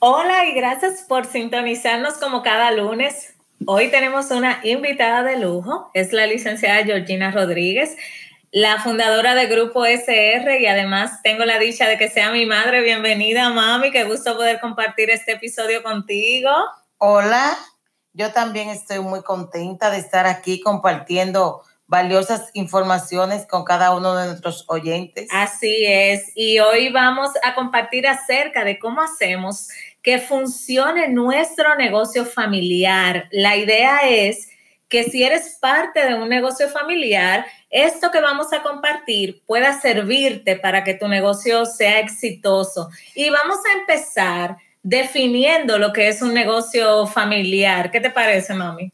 Hola y gracias por sintonizarnos como cada lunes. Hoy tenemos una invitada de lujo, es la licenciada Georgina Rodríguez, la fundadora de Grupo SR y además tengo la dicha de que sea mi madre. Bienvenida, mami, qué gusto poder compartir este episodio contigo. Hola, yo también estoy muy contenta de estar aquí compartiendo valiosas informaciones con cada uno de nuestros oyentes. Así es, y hoy vamos a compartir acerca de cómo hacemos que funcione nuestro negocio familiar. La idea es que si eres parte de un negocio familiar, esto que vamos a compartir pueda servirte para que tu negocio sea exitoso. Y vamos a empezar definiendo lo que es un negocio familiar. ¿Qué te parece, mami?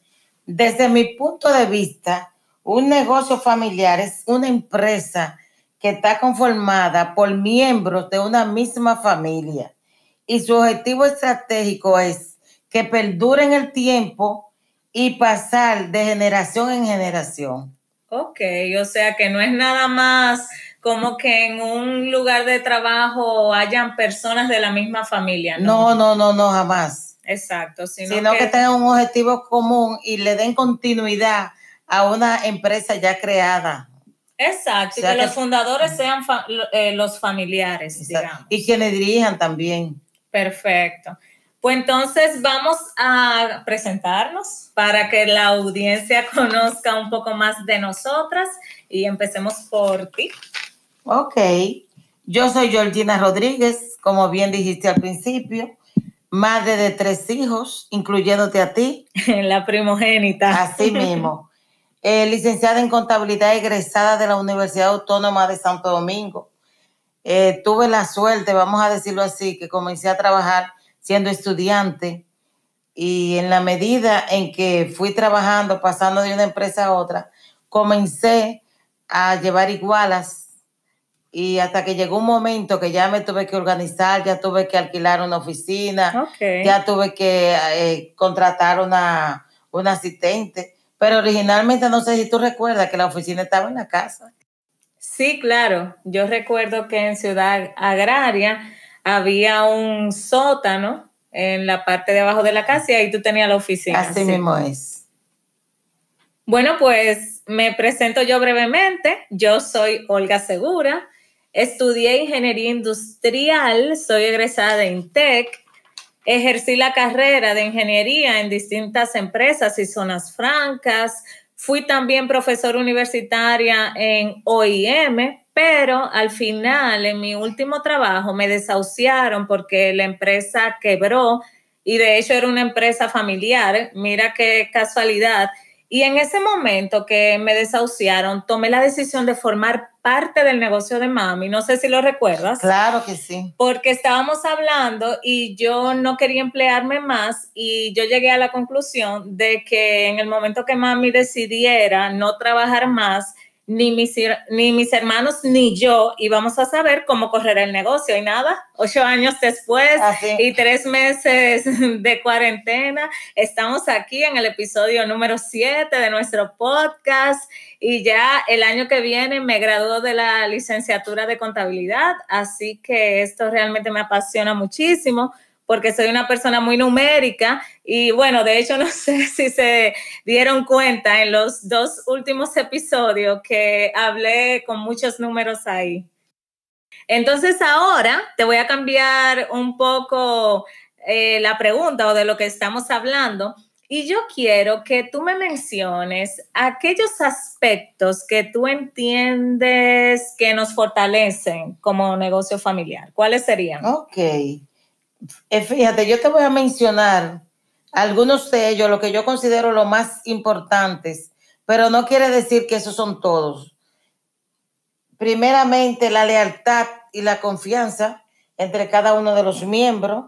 Desde mi punto de vista, un negocio familiar es una empresa que está conformada por miembros de una misma familia y su objetivo estratégico es que perdure en el tiempo y pasar de generación en generación. Ok, o sea que no es nada más como que en un lugar de trabajo hayan personas de la misma familia. No, no, no, no, jamás. Exacto. Sino, que, que tengan un objetivo común y le den continuidad a una empresa ya creada. Exacto, y que, los fundadores sean eh, los familiares, digamos. Y quienes dirijan también. Perfecto. Pues entonces vamos a presentarnos para que la audiencia conozca un poco más de nosotras y empecemos por ti. Ok, yo soy Georgina Rodríguez, como bien dijiste al principio, madre de tres hijos, incluyéndote a ti. La primogénita. Así mismo. Eh, licenciada en contabilidad egresada de la Universidad Autónoma de Santo Domingo. Eh, tuve la suerte, vamos a decirlo así, que comencé a trabajar siendo estudiante y en la medida en que fui trabajando, pasando de una empresa a otra, comencé a llevar igualas y hasta que llegó un momento que ya me tuve que organizar, ya tuve que alquilar una oficina, ya tuve que eh, contratar una, una asistente pero originalmente no sé si tú recuerdas que la oficina estaba en la casa. Sí, claro. Yo recuerdo que en Ciudad Agraria había un sótano en la parte de abajo de la casa y ahí tú tenías la oficina. Así mismo es. Bueno, pues me presento yo brevemente. Yo soy Olga Segura. Estudié ingeniería industrial, soy egresada de INTEC Ejercí la carrera de ingeniería en distintas empresas y zonas francas. Fui también profesora universitaria en OIM, pero al final, en mi último trabajo, me desahuciaron porque la empresa quebró y de hecho era una empresa familiar. Mira qué casualidad. Y en ese momento que me desahuciaron, tomé la decisión de formar parte del negocio de mami. No sé si lo recuerdas. Claro que sí. Porque estábamos hablando y yo no quería emplearme más y yo llegué a la conclusión de que en el momento que mami decidiera no trabajar más, ni mis, ni mis hermanos ni yo íbamos a saber cómo correr el negocio y nada, ocho años después y tres meses de cuarentena, estamos aquí en el episodio número siete de nuestro podcast y ya el año que viene me graduó de la licenciatura de contabilidad, así que esto realmente me apasiona muchísimo porque soy una persona muy numérica y bueno, de hecho no sé si se dieron cuenta en los dos últimos episodios que hablé con muchos números ahí. Entonces ahora te voy a cambiar un poco eh, la pregunta o de lo que estamos hablando y yo quiero que tú me menciones aquellos aspectos que tú entiendes que nos fortalecen como negocio familiar. ¿Cuáles serían? Ok. Eh, fíjate, yo te voy a mencionar algunos de ellos, lo que yo considero los más importantes, pero no quiere decir que esos son todos. Primeramente, la lealtad y la confianza entre cada uno de los miembros.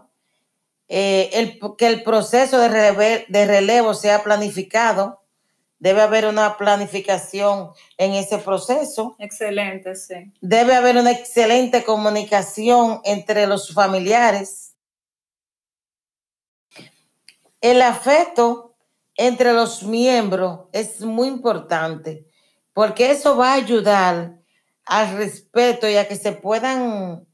eh, que el proceso de, de relevo sea planificado. Debe haber una planificación en ese proceso. Excelente, sí. Debe haber una excelente comunicación entre los familiares. El afecto entre los miembros es muy importante porque eso va a ayudar al respeto y a que se puedan,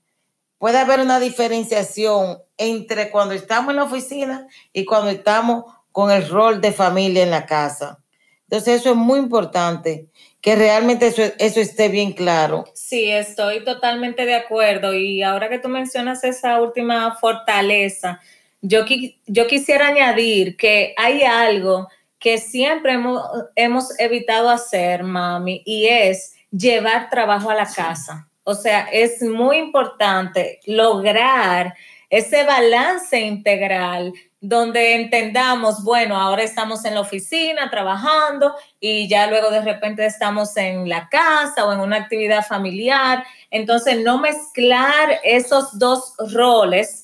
pueda haber una diferenciación entre cuando estamos en la oficina y cuando estamos con el rol de familia en la casa. Entonces eso es muy importante, que realmente eso, eso esté bien claro. Sí, estoy totalmente de acuerdo. Y ahora que tú mencionas esa última fortaleza, yo, yo quisiera añadir que hay algo que siempre hemos, hemos evitado hacer, mami, y es llevar trabajo a la casa. O sea, es muy importante lograr ese balance integral donde entendamos, bueno, ahora estamos en la oficina trabajando y ya luego de repente estamos en la casa o en una actividad familiar. Entonces, no mezclar esos dos roles.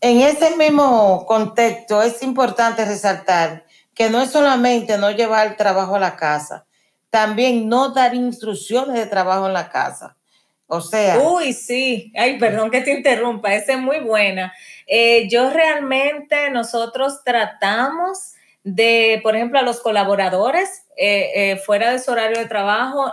En ese mismo contexto es importante resaltar que no es solamente no llevar el trabajo a la casa, también no dar instrucciones de trabajo en la casa. O sea. Uy, sí. Ay, perdón que te interrumpa. Esa es muy buena. Eh, yo realmente, nosotros tratamos de, por ejemplo, a los colaboradores eh, eh, fuera de su horario de trabajo,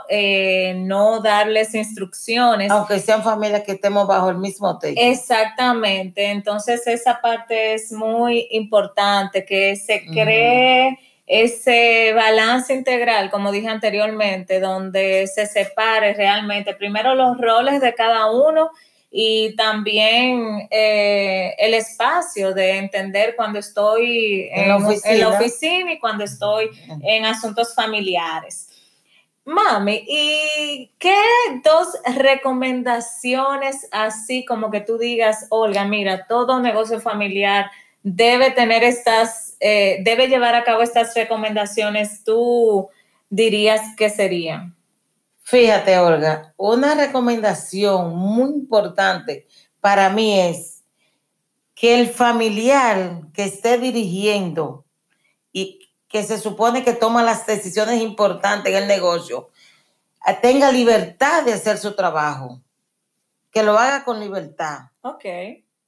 no darles instrucciones. Aunque sean familias que estemos bajo el mismo techo. Exactamente. Entonces, esa parte es muy importante, que se cree ese balance integral, como dije anteriormente, donde se separe realmente primero los roles de cada uno y también eh, el espacio de entender cuando estoy en, la oficina y cuando estoy en asuntos familiares. Mami, ¿y qué dos recomendaciones así como que tú digas, Olga, mira, todo negocio familiar debe tener estas, eh, debe llevar a cabo estas recomendaciones, tú dirías que serían? Fíjate, Olga, una recomendación muy importante para mí es que el familiar que esté dirigiendo y que se supone que toma las decisiones importantes en el negocio, tenga libertad de hacer su trabajo, que lo haga con libertad. Ok.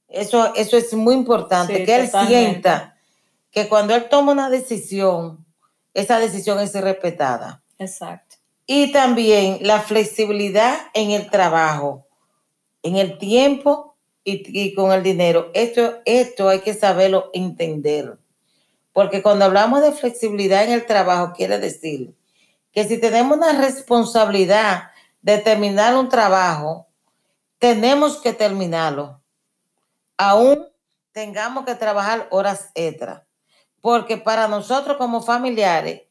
Eso, eso es muy importante, que él sienta que cuando él toma una decisión, esa decisión es respetada. Exacto. Y también la flexibilidad en el trabajo, en el tiempo y, con el dinero. Esto, esto hay que saberlo entender. Porque cuando hablamos de flexibilidad en el trabajo, quiere decir que si tenemos una responsabilidad de terminar un trabajo, tenemos que terminarlo aún tengamos que trabajar horas extra. Porque para nosotros como familiares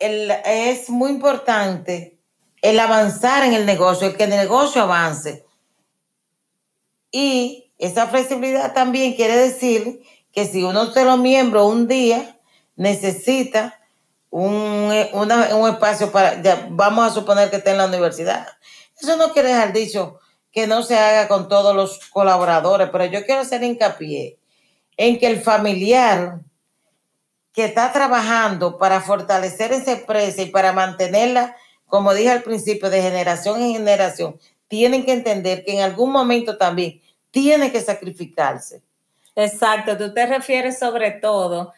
es muy importante el avanzar en el negocio, el que el negocio avance. Y esa flexibilidad también quiere decir que si uno de los miembros un día necesita un, espacio para, vamos a suponer que esté en la universidad. Eso no quiere dejar dicho que no se haga con todos los colaboradores, pero yo quiero hacer hincapié en que el familiar que está trabajando para fortalecer esa empresa y para mantenerla, como dije al principio, de generación en generación, tienen que entender que en algún momento también tiene que sacrificarse. Exacto, tú te refieres sobre todo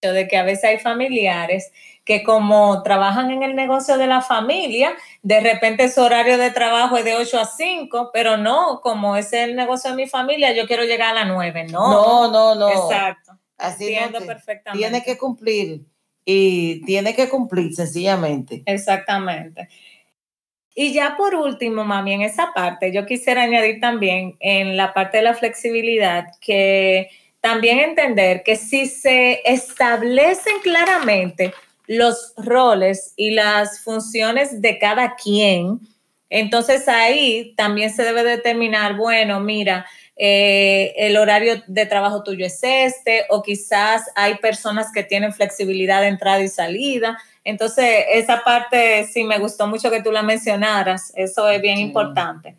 de que a veces hay familiares que como trabajan en el negocio de la familia, de repente su horario de trabajo es de 8 a 5, pero no, como es el negocio de mi familia, yo quiero llegar a las 9, no. No, no, no. Exacto. Así perfectamente. Tiene que cumplir y tiene que cumplir sencillamente. Exactamente. Y ya por último, mami, en esa parte, yo quisiera añadir también en la parte de la flexibilidad que también entender que si se establecen claramente los roles y las funciones de cada quien, entonces ahí también se debe determinar, bueno, mira, eh, el horario de trabajo tuyo es este, o quizás hay personas que tienen flexibilidad de entrada y salida. Entonces, esa parte sí me gustó mucho que tú la mencionaras, eso es bien importante.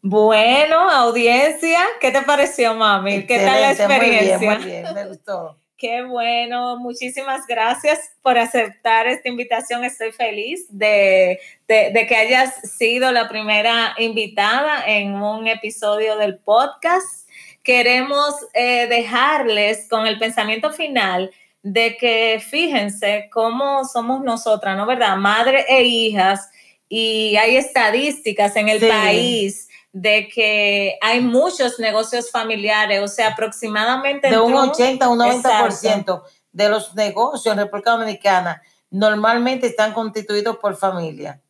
Bueno, audiencia, ¿qué te pareció, mami? ¿Qué tal la experiencia? Muy bien, muy bien, me gustó. Qué bueno, muchísimas gracias por aceptar esta invitación. Estoy feliz de, que hayas sido la primera invitada en un episodio del podcast. Queremos eh, dejarles con el pensamiento final de que fíjense cómo somos nosotras, ¿no? ¿Verdad? Madre e hijas, y hay estadísticas en el país de que hay muchos negocios familiares, o sea, aproximadamente... De un 80 a un 90% de los negocios en República Dominicana normalmente están constituidos por familia.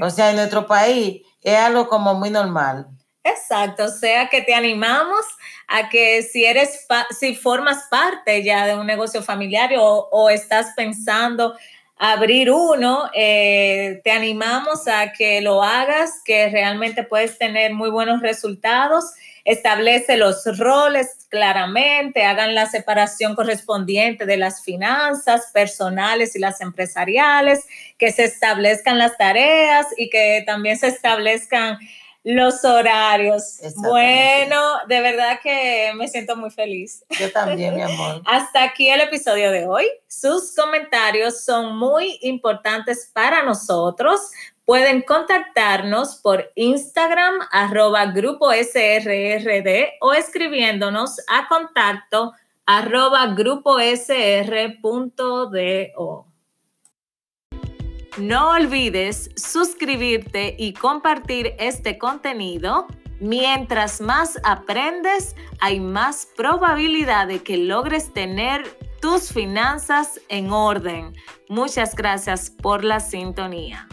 O sea, en nuestro país es algo como muy normal. Exacto, o sea que te animamos a que si eres, si formas parte ya de un negocio familiar o, o estás pensando abrir uno, eh, te animamos a que lo hagas, que realmente puedes tener muy buenos resultados. Establece los roles claramente, hagan la separación correspondiente de las finanzas personales y las empresariales, que se establezcan las tareas y que también se establezcan los horarios. Bueno, de verdad que me siento muy feliz. Yo también, mi amor. Hasta aquí el episodio de hoy. Sus comentarios son muy importantes para nosotros. Pueden contactarnos por Instagram, arroba grupo SRRD o escribiéndonos a contacto arroba grupo SR.do. No olvides suscribirte y compartir este contenido. Mientras más aprendes, hay más probabilidad de que logres tener tus finanzas en orden. Muchas gracias por la sintonía.